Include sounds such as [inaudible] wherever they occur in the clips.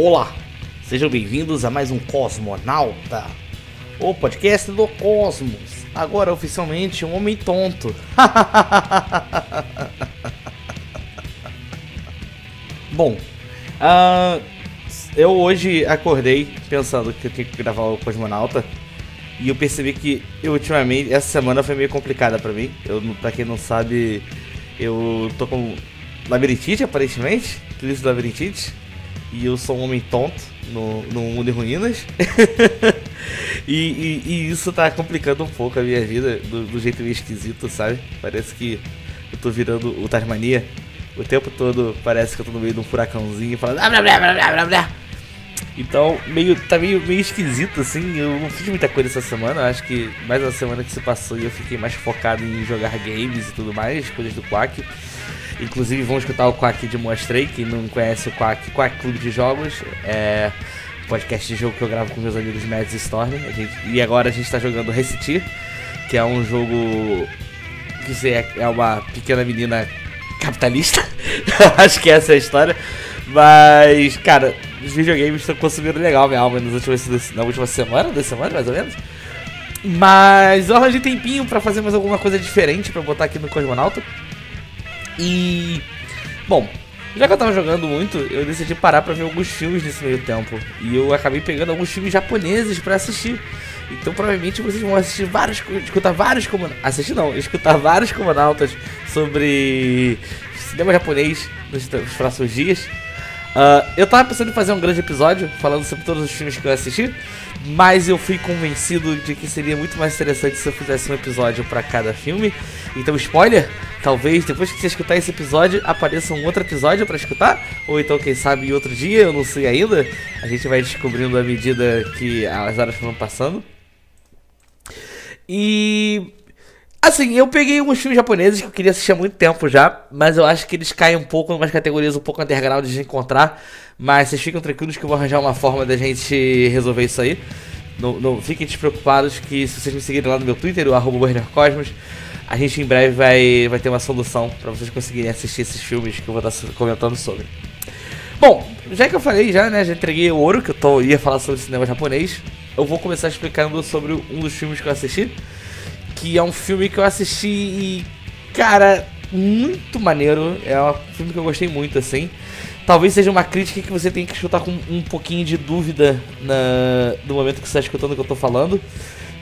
Olá, sejam bem-vindos a mais um Cosmonauta, o podcast do Cosmos. Agora oficialmente um homem tonto. [laughs] Bom, uh, eu hoje acordei pensando que eu tinha que gravar o Cosmonauta e eu percebi que eu, ultimamente essa semana foi meio complicada para mim. Eu, para quem não sabe, eu tô com labirintite aparentemente, crise labirintite e eu sou um homem tonto no, no mundo de ruínas. [laughs] e, e, e, isso tá complicando um pouco a minha vida do, do, jeito meio esquisito, sabe? Parece que eu tô virando o Tasmania. O tempo todo parece que eu tô no meio de um furacãozinho falando. Blá. Então, meio, tá meio, meio esquisito, assim. Eu não fiz muita coisa essa semana. Acho que mais uma semana que se passou eu fiquei mais focado em jogar games e tudo mais, coisas do Quack. Inclusive, vão escutar o Quack de Mostrei. Quem não conhece o Quack, Quack Clube de Jogos. É podcast de jogo que eu gravo com meus amigos Mads e Storm. Gente, e agora a gente tá jogando Recitir, que é um jogo que é, é uma pequena menina capitalista. [laughs] Acho que essa é a história. Mas, cara, os videogames estão consumindo legal minha alma nas últimas, na última semana, duas semanas mais ou menos. Mas eu arranjei tempinho pra fazer mais alguma coisa diferente pra botar aqui no Cosmonauta. E. Bom, já que eu tava jogando muito, eu decidi parar pra ver alguns filmes nesse meio tempo. E eu acabei pegando alguns filmes japoneses pra assistir. Então provavelmente vocês vão assistir vários. escutar vários como. Assistir não, escutar vários comunautas sobre cinema japonês nos, nos próximos dias. Uh, eu tava pensando em fazer um grande episódio falando sobre todos os filmes que eu assisti, mas eu fui convencido de que seria muito mais interessante se eu fizesse um episódio para cada filme. Então, spoiler, talvez depois que você escutar esse episódio apareça um outro episódio para escutar, ou então, quem sabe, outro dia, eu não sei ainda. A gente vai descobrindo à medida que as horas foram passando. E Assim, eu peguei uns filmes japoneses que eu queria assistir há muito tempo já, mas eu acho que eles caem um pouco em umas categorias um pouco underground de encontrar. Mas vocês ficam tranquilos que eu vou arranjar uma forma da gente resolver isso aí. Não, não fiquem despreocupados que se vocês me seguirem lá no meu Twitter, o arroba Cosmos, a gente em breve vai, vai ter uma solução para vocês conseguirem assistir esses filmes que eu vou estar comentando sobre. Bom, já que eu falei já, né, já entreguei o ouro que eu tô, ia falar sobre cinema japonês, eu vou começar explicando sobre um dos filmes que eu assisti que é um filme que eu assisti e, cara, muito maneiro. É um filme que eu gostei muito, assim. Talvez seja uma crítica que você tem que escutar com um pouquinho de dúvida na, no momento que você está escutando o que eu estou falando.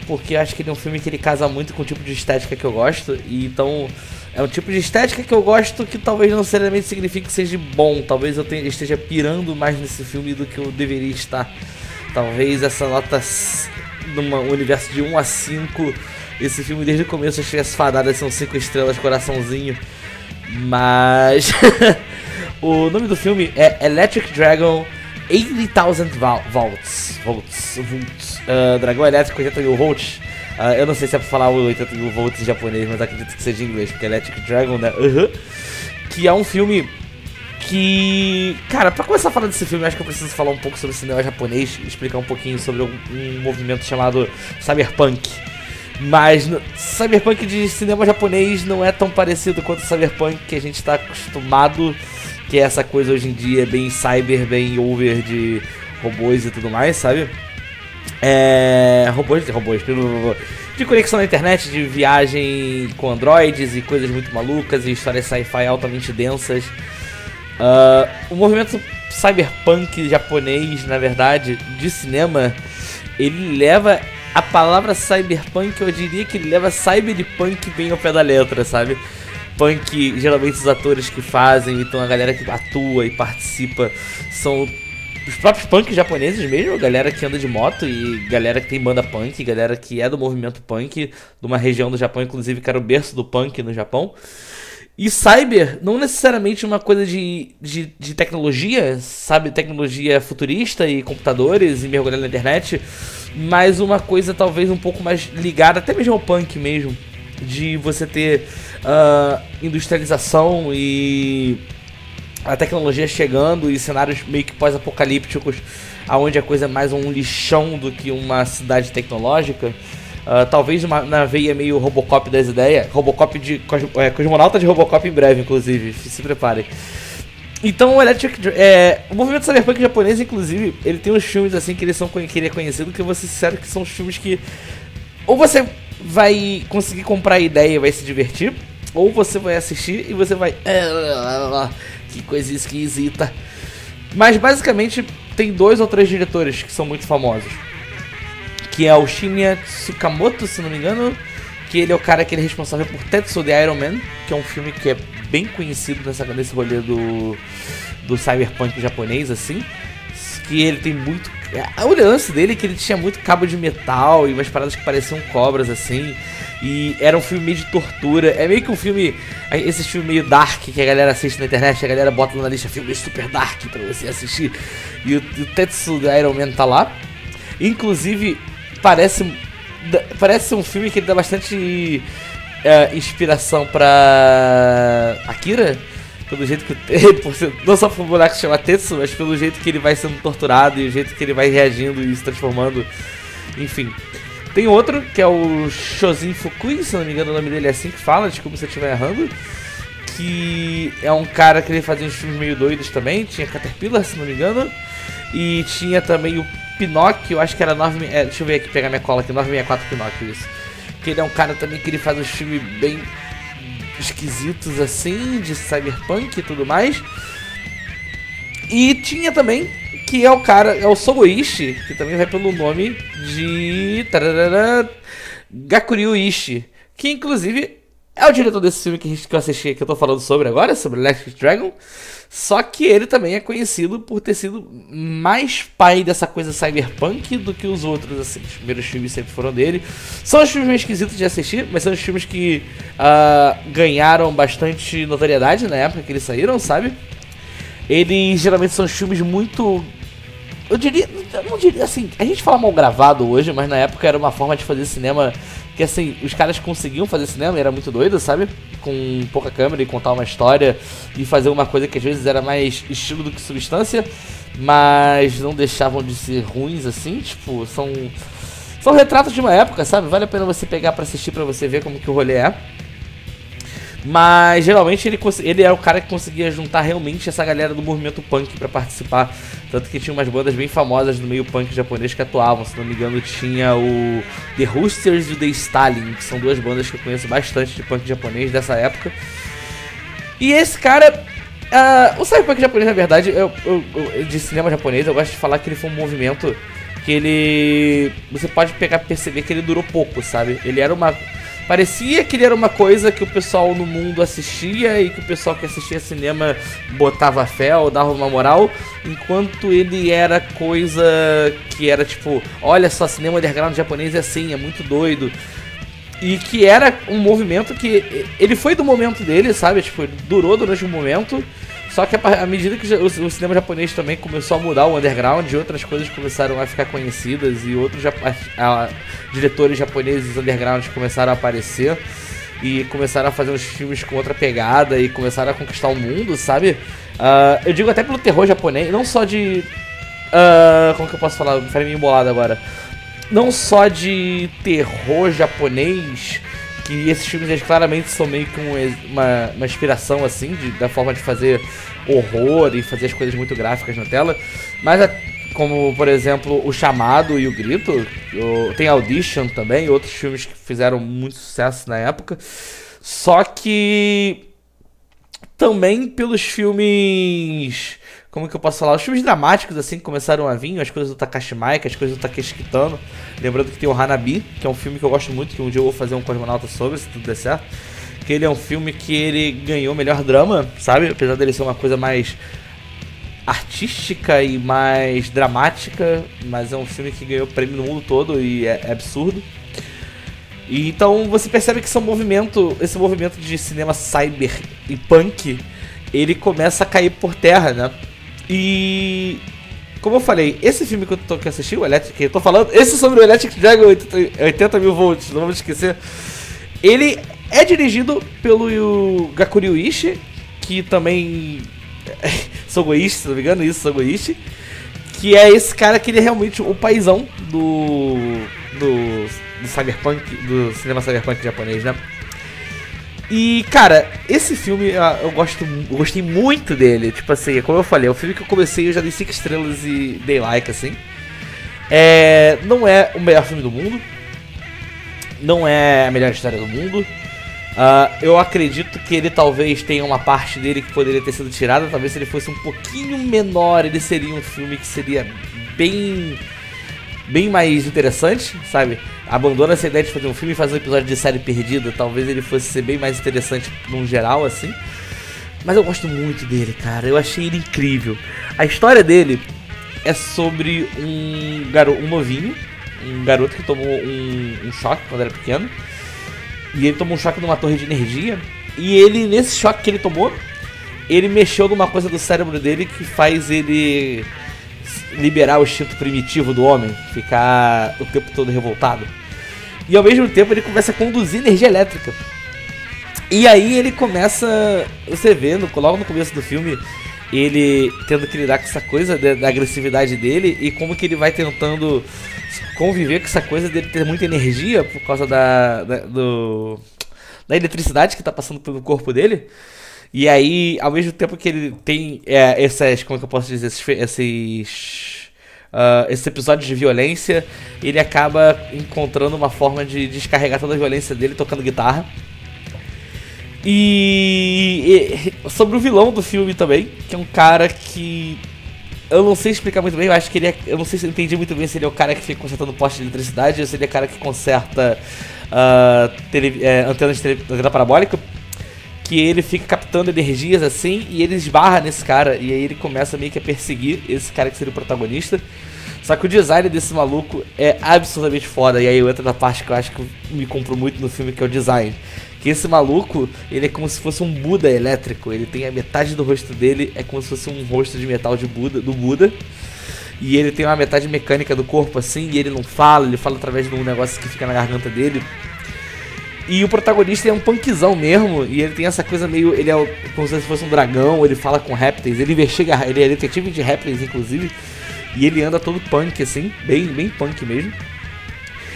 Porque acho que ele é um filme que ele casa muito com o tipo de estética que eu gosto. E então é um tipo de estética que eu gosto que talvez não necessariamente signifique que seja bom. Talvez eu tenha, esteja pirando mais nesse filme do que eu deveria estar. Talvez essa nota num universo de 1 a 5 esse filme desde o começo eu as fadadas são 5 estrelas, coraçãozinho. Mas. [laughs] o nome do filme é Electric Dragon 80,000 volts. Volts. volts. Uh, Dragão Elétrico 80 mil volts. Uh, eu não sei se é pra falar o 80 mil volts em japonês, mas acredito que seja em inglês, porque Electric Dragon, né? Uhum. Que é um filme que. Cara, pra começar a falar desse filme, acho que eu preciso falar um pouco sobre o cinema japonês explicar um pouquinho sobre um, um movimento chamado Cyberpunk mas Cyberpunk de cinema japonês não é tão parecido quanto o Cyberpunk que a gente está acostumado, que é essa coisa hoje em dia bem cyber, bem over de robôs e tudo mais, sabe? É. Robôs, robôs, de conexão na internet, de viagem com androids e coisas muito malucas e histórias sci-fi altamente densas. Uh, o movimento cyberpunk japonês, na verdade, de cinema, ele leva a palavra cyberpunk eu diria que leva cyberpunk bem ao pé da letra, sabe? Punk, geralmente os atores que fazem, então a galera que atua e participa são os próprios punks japoneses mesmo, galera que anda de moto e galera que tem banda punk, galera que é do movimento punk, de uma região do Japão, inclusive, que era o berço do punk no Japão. E cyber, não necessariamente uma coisa de, de, de, tecnologia, sabe? Tecnologia futurista e computadores e mergulhar na internet, mas uma coisa talvez um pouco mais ligada, até mesmo ao punk mesmo, de você ter uh, industrialização e a tecnologia chegando e cenários meio que pós-apocalípticos, aonde a coisa é mais um lixão do que uma cidade tecnológica. Uh, talvez uma, na veia meio Robocop das ideias. Robocop de. É, cosmonauta de Robocop em breve, inclusive. Se preparem. Então o Electric é, o movimento cyberpunk japonês, inclusive, ele tem uns filmes assim que eles são que ele é conhecido, que eu vou ser sincero que são os filmes que ou você vai conseguir comprar ideia e vai se divertir, ou você vai assistir e você vai ah, que coisa esquisita. Mas basicamente tem dois ou três diretores que são muito famosos. Que é o Shinya Tsukamoto, se não me engano, que ele é o cara que é responsável por Tetsu the Iron Man, que é um filme que é bem conhecido nessa, nesse rolê do, do cyberpunk japonês, assim. Que ele tem muito. O lance dele é que ele tinha muito cabo de metal e umas paradas que pareciam cobras, assim. E era um filme meio de tortura. É meio que um filme. Esse filme meio dark que a galera assiste na internet, a galera bota na lista filme super dark pra você assistir. E o, o Tetsu da Iron Man tá lá. Inclusive, parece. Parece um filme que ele dá bastante uh, inspiração pra Akira. Pelo jeito que [laughs] ele, não só por um se chama Tetsu, mas pelo jeito que ele vai sendo torturado e o jeito que ele vai reagindo e se transformando. Enfim. Tem outro, que é o Shozin Fukui, se não me engano o nome dele é assim que fala, desculpa se eu estiver errando. Que é um cara que ele fazia uns filmes meio doidos também, tinha Caterpillar, se não me engano. E tinha também o Pinóquio, acho que era 9... É, deixa eu ver aqui, pegar minha cola aqui, 964 Pinóquio, isso. Que ele é um cara também que ele faz uns filmes bem esquisitos assim, de cyberpunk e tudo mais. E tinha também que é o cara, é o Sogoishi, que também vai pelo nome de tararara, Gakuryu Ishi, que inclusive é o diretor desse filme que, eu assisti, que eu tô falando sobre agora, sobre Electric Dragon. Só que ele também é conhecido por ter sido mais pai dessa coisa cyberpunk do que os outros, assim. Os primeiros filmes sempre foram dele. São os filmes meio esquisitos de assistir, mas são os filmes que uh, ganharam bastante notoriedade na época que eles saíram, sabe? Eles geralmente são filmes muito eu diria, eu não diria assim, a gente fala mal gravado hoje, mas na época era uma forma de fazer cinema que assim, os caras conseguiam fazer cinema, era muito doido, sabe? Com pouca câmera e contar uma história e fazer uma coisa que às vezes era mais estilo do que substância, mas não deixavam de ser ruins assim, tipo, são são retratos de uma época, sabe? Vale a pena você pegar para assistir para você ver como que o rolê é. Mas geralmente ele, ele era o cara que conseguia juntar realmente essa galera do movimento punk para participar. Tanto que tinha umas bandas bem famosas no meio punk japonês que atuavam. Se não me engano, tinha o The Roosters e o The Stalin, que são duas bandas que eu conheço bastante de punk japonês dessa época. E esse cara. Uh, o cyberpunk japonês, na verdade, eu, eu, eu, de cinema japonês, eu gosto de falar que ele foi um movimento que ele. Você pode pegar perceber que ele durou pouco, sabe? Ele era uma Parecia que ele era uma coisa que o pessoal no mundo assistia e que o pessoal que assistia cinema botava fé ou dava uma moral, enquanto ele era coisa que era tipo, olha só, cinema underground japonês é assim, é muito doido. E que era um movimento que ele foi do momento dele, sabe? Tipo, durou durante um momento só que à medida que o, cinema japonês também começou a mudar o underground, outras coisas começaram a ficar conhecidas e outros a, a, diretores japoneses underground começaram a aparecer e começaram a fazer uns filmes com outra pegada e começaram a conquistar o mundo, sabe? Uh, eu digo até pelo terror japonês, não só de. Uh, como que eu posso falar? Falei meio embolado agora. Não só de terror japonês, que esses filmes eles claramente são meio que uma, uma inspiração assim de, da forma de fazer horror e fazer as coisas muito gráficas na tela, mas a, como por exemplo o Chamado e o Grito, o, tem Audition também, outros filmes que fizeram muito sucesso na época, só que também pelos filmes como que eu posso falar? Os filmes dramáticos, assim, que começaram a vir, as coisas do Takashi Maika, as coisas do Takeshi Kitano. Lembrando que tem o Hanabi, que é um filme que eu gosto muito, que um dia eu vou fazer um cosmonauta sobre, se tudo der certo. Que ele é um filme que ele ganhou melhor drama, sabe? Apesar dele ser uma coisa mais artística e mais dramática, mas é um filme que ganhou prêmio no mundo todo e é, é absurdo. E então você percebe que esse movimento, esse movimento de cinema cyber e punk, ele começa a cair por terra, né? E como eu falei, esse filme que eu tô que assistir, o Electric, eu tô falando, esse sobre o Electric Dragon 80 mil volts, não vamos esquecer. Ele é dirigido pelo Gakuryu Ishii, que também [laughs] Sogoishi, se não me engano, isso, Sogoishi, que é esse cara que ele é realmente o paizão do do, do cyberpunk, do cinema cyberpunk japonês, né? E, cara, esse filme eu gosto, eu gostei muito dele. Tipo assim, como eu falei, é o filme que eu comecei, eu já dei 5 estrelas e dei like, assim. É, não é o melhor filme do mundo. Não é a melhor história do mundo. Uh, eu acredito que ele talvez tenha uma parte dele que poderia ter sido tirada. Talvez se ele fosse um pouquinho menor, ele seria um filme que seria bem bem mais interessante, sabe? Abandona essa ideia de fazer um filme e fazer um episódio de série perdida. Talvez ele fosse ser bem mais interessante num geral, assim. Mas eu gosto muito dele, cara. Eu achei ele incrível. A história dele é sobre um garoto, um novinho, um garoto que tomou um, um choque quando era pequeno. E ele tomou um choque numa torre de energia. E ele, nesse choque que ele tomou, ele mexeu numa coisa do cérebro dele que faz ele liberar o instinto primitivo do homem, ficar o tempo todo revoltado. E ao mesmo tempo ele começa a conduzir energia elétrica. E aí ele começa, você vê, no, logo no começo do filme, ele tendo que lidar com essa coisa da agressividade dele e como que ele vai tentando conviver com essa coisa dele ter muita energia por causa da, da, do, da eletricidade que está passando pelo corpo dele. E aí, ao mesmo tempo que ele tem é, essas, como é que eu posso dizer, esses, esses, uh, episódios de violência, ele acaba encontrando uma forma de descarregar toda a violência dele tocando guitarra. E, e sobre o vilão do filme também, que é um cara que eu não sei explicar muito bem, eu acho que ele é, Eu não sei se eu entendi muito bem se ele é o cara que fica consertando poste de eletricidade ou se ele é o cara que conserta uh, tele, é, antenas de tele, antena parabólica que ele fica captando energias assim e ele esbarra nesse cara e aí ele começa meio que a perseguir esse cara que seria o protagonista. Só que o design desse maluco é absolutamente foda. E aí eu entro na parte que eu acho que me compro muito no filme, que é o design. Que esse maluco, ele é como se fosse um Buda elétrico. Ele tem a metade do rosto dele, é como se fosse um rosto de metal de Buda, do Buda. E ele tem uma metade mecânica do corpo assim, e ele não fala, ele fala através de um negócio que fica na garganta dele. E o protagonista é um punkzão mesmo, e ele tem essa coisa meio. Ele é como se fosse um dragão, ele fala com répteis, ele investiga, ele é detetive de répteis, inclusive. E ele anda todo punk, assim, bem, bem punk mesmo.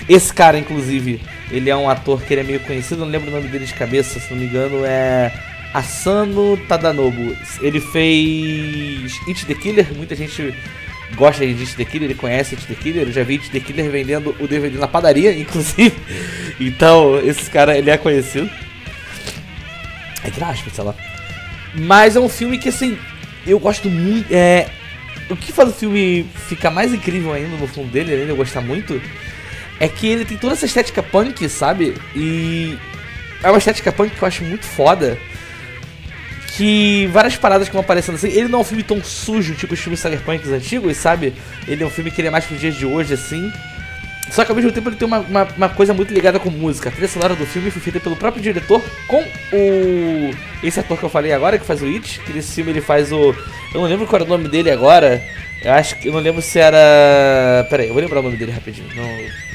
Esse cara, inclusive, ele é um ator que ele é meio conhecido, não lembro o nome dele de cabeça, se não me engano, é. Asano Tadanobu. Ele fez It the Killer, muita gente gosta de It The Killer, ele conhece It The Killer, eu já vi It The Killer vendendo o DVD na padaria, [laughs] inclusive. Então, esse cara, ele é conhecido. Entre aspas, sei lá. Mas é um filme que, assim, eu gosto muito. É, o que faz o filme ficar mais incrível ainda no fundo dele, além de eu gostar muito, é que ele tem toda essa estética punk, sabe? E é uma estética punk que eu acho muito foda que várias paradas que vão aparecendo assim. Ele não é um filme tão sujo, tipo os filmes cyberpunks antigos, sabe? Ele é um filme que ele é mais pros dias de hoje, assim. Só que ao mesmo tempo ele tem uma, uma, uma, coisa muito ligada com música. A trilha sonora do filme foi feita pelo próprio diretor com o. Esse ator que eu falei agora, que faz o It, que nesse filme ele faz o. Eu não lembro qual era o nome dele agora. Eu acho que. Eu não lembro se era. Pera aí, eu vou lembrar o nome dele rapidinho. Não.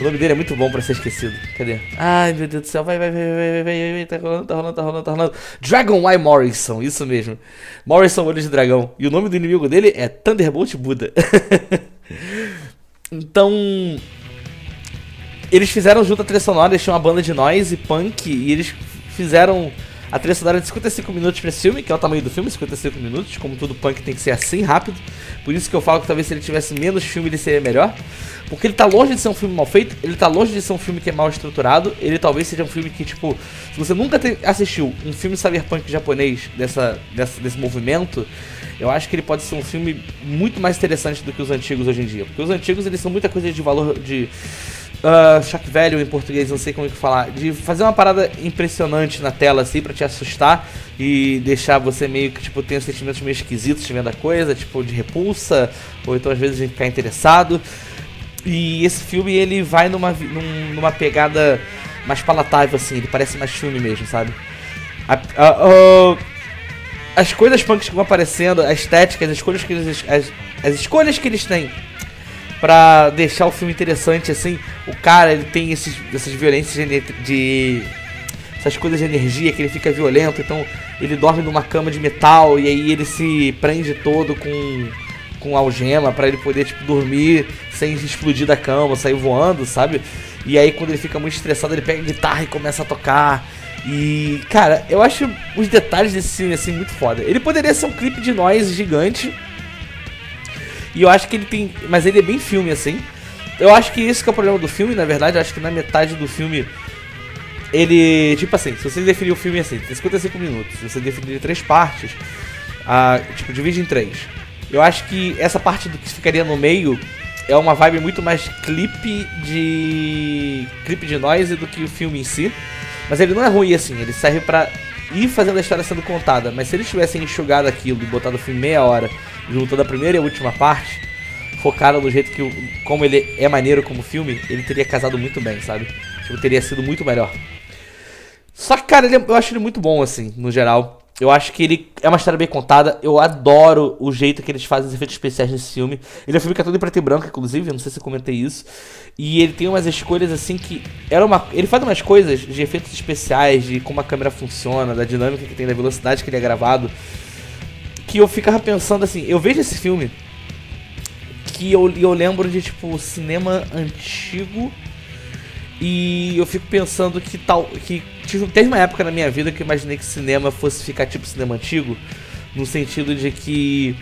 O nome dele é muito bom pra ser esquecido. Cadê? Ai, meu Deus do céu. Vai, vai, vai, vai, vai, vai, vai. Tá rolando, tá rolando, tá rolando, tá rolando. Dragon Eye Morrison, isso mesmo. Morrison, olho de dragão. E o nome do inimigo dele é Thunderbolt Buda. [laughs] então. Eles fizeram junto a trilha sonora, eles tinham uma banda de noise e punk. E eles fizeram a trilha sonora de 55 minutos pra esse filme, que é o tamanho do filme, 55 minutos. Como todo punk tem que ser assim, rápido. Por isso que eu falo que talvez se ele tivesse menos filme ele seria melhor. Porque ele tá longe de ser um filme mal feito, ele tá longe de ser um filme que é mal estruturado, ele talvez seja um filme que, tipo, se você nunca assistiu um filme cyberpunk japonês dessa, dessa, desse movimento, eu acho que ele pode ser um filme muito mais interessante do que os antigos hoje em dia. Porque os antigos, eles são muita coisa de valor de uh, shock value em português, não sei como é que falar, de fazer uma parada impressionante na tela assim para te assustar e deixar você meio que tipo ter sentimentos meio esquisitos vendo a coisa, tipo de repulsa ou então às vezes de ficar interessado. E esse filme ele vai numa num, numa pegada mais palatável assim, ele parece mais filme mesmo, sabe? A, a, a, as coisas punks que vão aparecendo, a estética, as escolhas que eles as, as escolhas que eles têm pra deixar o filme interessante, assim. O cara, ele tem esses, essas violências de, de, essas coisas de energia que ele fica violento, então ele dorme numa cama de metal e aí ele se prende todo com com algema para ele poder tipo dormir sem explodir da cama, sair voando, sabe? E aí quando ele fica muito estressado, ele pega a guitarra e começa a tocar. E, cara, eu acho os detalhes desse filme assim muito foda. Ele poderia ser um clipe de nós gigante. E eu acho que ele tem. Mas ele é bem filme, assim. Eu acho que esse que é o problema do filme, na verdade. Eu acho que na metade do filme. Ele. Tipo assim, se você definir o filme assim, tem 55 minutos. Se você definir em três partes. Tipo, divide em três. Eu acho que essa parte do que ficaria no meio é uma vibe muito mais clipe de. clipe de noise do que o filme em si. Mas ele não é ruim assim, ele serve para ir fazendo a história sendo contada. Mas se eles tivessem enxugado aquilo e botado o filme meia hora, juntando a primeira e a última parte, focado no jeito que, como ele é maneiro como filme, ele teria casado muito bem, sabe? Tipo, teria sido muito melhor. Só que, cara, ele, é, eu acho ele muito bom, assim, no geral. Eu acho que ele é uma história bem contada. Eu adoro o jeito que eles fazem os efeitos especiais nesse filme. Ele é um filme que é todo em preto e branco, inclusive. Eu não sei se eu comentei isso. E ele tem umas escolhas assim que. Era uma, ele faz umas coisas de efeitos especiais, de como a câmera funciona, da dinâmica que tem, da velocidade que ele é gravado. Que eu ficava pensando assim. Eu vejo esse filme. Que eu, eu lembro de tipo cinema antigo. E eu fico pensando que tal. que Teve uma época na minha vida que eu imaginei que cinema fosse ficar tipo cinema antigo, no sentido de que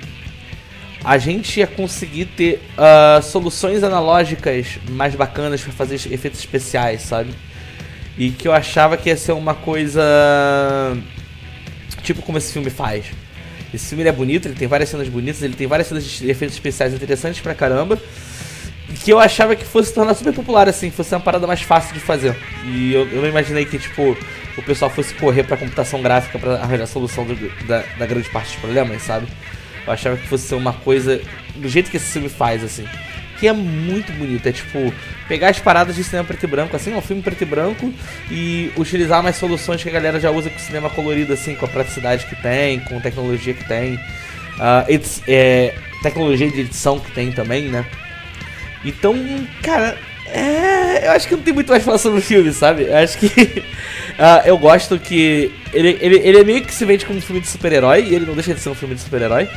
a gente ia conseguir ter uh, soluções analógicas mais bacanas para fazer efeitos especiais, sabe? E que eu achava que ia ser uma coisa tipo como esse filme faz. Esse filme é bonito, ele tem várias cenas bonitas, ele tem várias cenas de efeitos especiais interessantes pra caramba que eu achava que fosse se tornar super popular, assim, fosse uma parada mais fácil de fazer. E eu, eu não imaginei que, tipo, o pessoal fosse correr pra computação gráfica para arranjar a solução do, da, da grande parte dos problemas, sabe? Eu achava que fosse ser uma coisa do jeito que esse filme faz, assim. Que é muito bonito, é tipo, pegar as paradas de cinema preto e branco, assim, um filme preto e branco, e utilizar mais soluções que a galera já usa com cinema colorido, assim, com a praticidade que tem, com a tecnologia que tem. Uh, é, tecnologia de edição que tem também, né? Então, cara, é, eu acho que não tem muito mais falar sobre o filme, sabe? Eu acho que. uh, [laughs] eu gosto que. Ele, ele, ele é meio que se vende como um filme de super-herói, e ele não deixa de ser um filme de super-herói.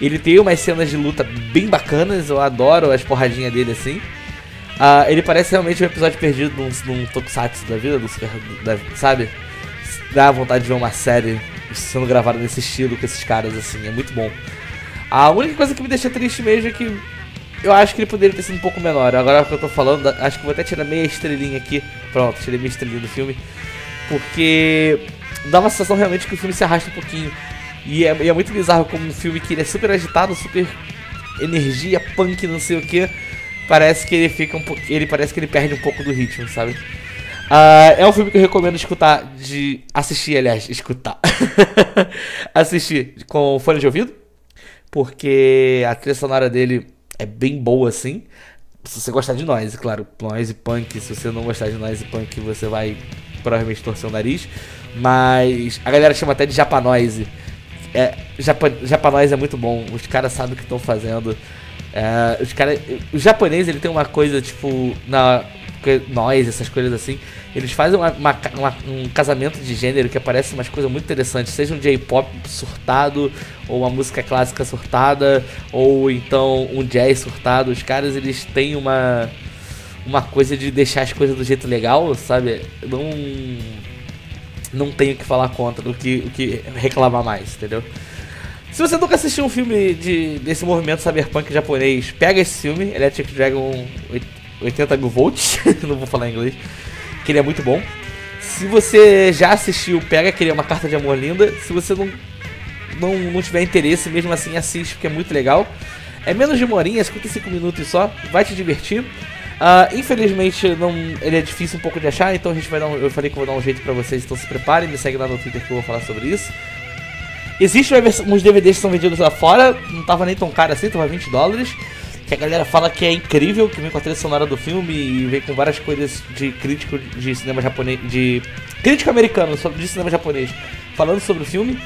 Ele tem umas cenas de luta bem bacanas, eu adoro as porradinhas dele assim. Uh, ele parece realmente um episódio perdido num, num tokusatsu da vida, do super, da, sabe? Dá vontade de ver uma série sendo gravada nesse estilo com esses caras assim, é muito bom. A única coisa que me deixa triste mesmo é que eu acho que ele poderia ter sido um pouco menor. Agora que eu tô falando, acho que vou até tirar meia estrelinha aqui. Pronto, tirei meia estrelinha do filme. Porque dá uma sensação realmente que o filme se arrasta um pouquinho. E é, e é muito bizarro como um filme que ele é super agitado, super energia, punk, não sei o que. Parece que ele fica um pouco. Ele parece que ele perde um pouco do ritmo, sabe? Uh, é um filme que eu recomendo escutar, de assistir, aliás, escutar. [laughs] assistir com fone de ouvido, porque a trilha sonora dele é bem boa assim. Se você gostar de noise, claro, noise punk. Se você não gostar de noise punk, você vai provavelmente torcer o nariz. Mas a galera chama até de japanoise. É, Japa, japanoise é muito bom. Os caras sabem o que estão fazendo. É, os cara, o japonês ele tem uma coisa tipo na nós, essas coisas assim, eles fazem uma, uma, uma, um casamento de gênero que aparece umas coisas muito interessantes, seja um J-pop surtado, ou uma música clássica surtada, ou então um jazz surtado. Os caras eles têm uma uma coisa de deixar as coisas do jeito legal, sabe? Não não tenho o que falar contra, o que, o que reclamar mais, entendeu? Se você nunca assistiu um filme de, desse movimento cyberpunk japonês, pega esse filme, Electric Dragon 80 mil volts, [laughs] não vou falar em inglês, que ele é muito bom. Se você já assistiu, pega, que ele é uma carta de amor linda. Se você não, não, não tiver interesse, mesmo assim assiste, porque é muito legal. É menos de uma horinha, 55 minutos só, vai te divertir. Uh, infelizmente não, ele é difícil um pouco de achar, então a gente vai dar um, eu falei que vou dar um jeito pra vocês, então se preparem, me segue lá no Twitter que eu vou falar sobre isso. Existem uns DVDs que são vendidos lá fora, não tava nem tão caro assim, tava 20 dólares que a galera fala que é incrível, que vem com a trilha sonora do filme e vem com várias coisas de crítico de cinema japonês, de crítico americano de cinema japonês, falando sobre o filme.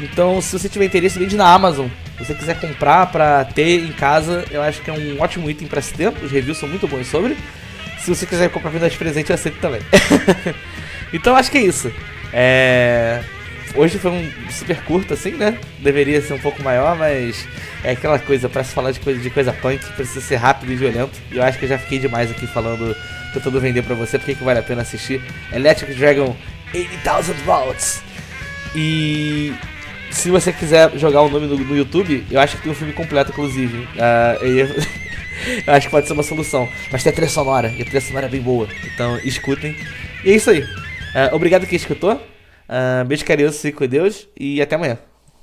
Então, se você tiver interesse, vende na Amazon. Se você quiser comprar pra ter em casa, eu acho que é um ótimo item pra se ter. Os reviews são muito bons sobre. Se você quiser comprar venda de presente, eu aceito também. [laughs] então, acho que é isso. É... Hoje foi um super curto, assim, né? Deveria ser um pouco maior, mas é aquela coisa, para se falar de coisa, de coisa punk, precisa ser rápido e violento. E eu acho que eu já fiquei demais aqui falando, tentando vender pra você, porque que vale a pena assistir. Electric Dragon 80,000 volts. E se você quiser jogar o nome no, no, YouTube, eu acho que tem um filme completo, inclusive. Uh, eu, [laughs] eu, acho que pode ser uma solução. Mas tem a trilha sonora, e a trilha sonora é bem boa. Então escutem. E é isso aí. Uh, obrigado quem escutou. Uh, beijo carinhoso, fique com Deus e até amanhã.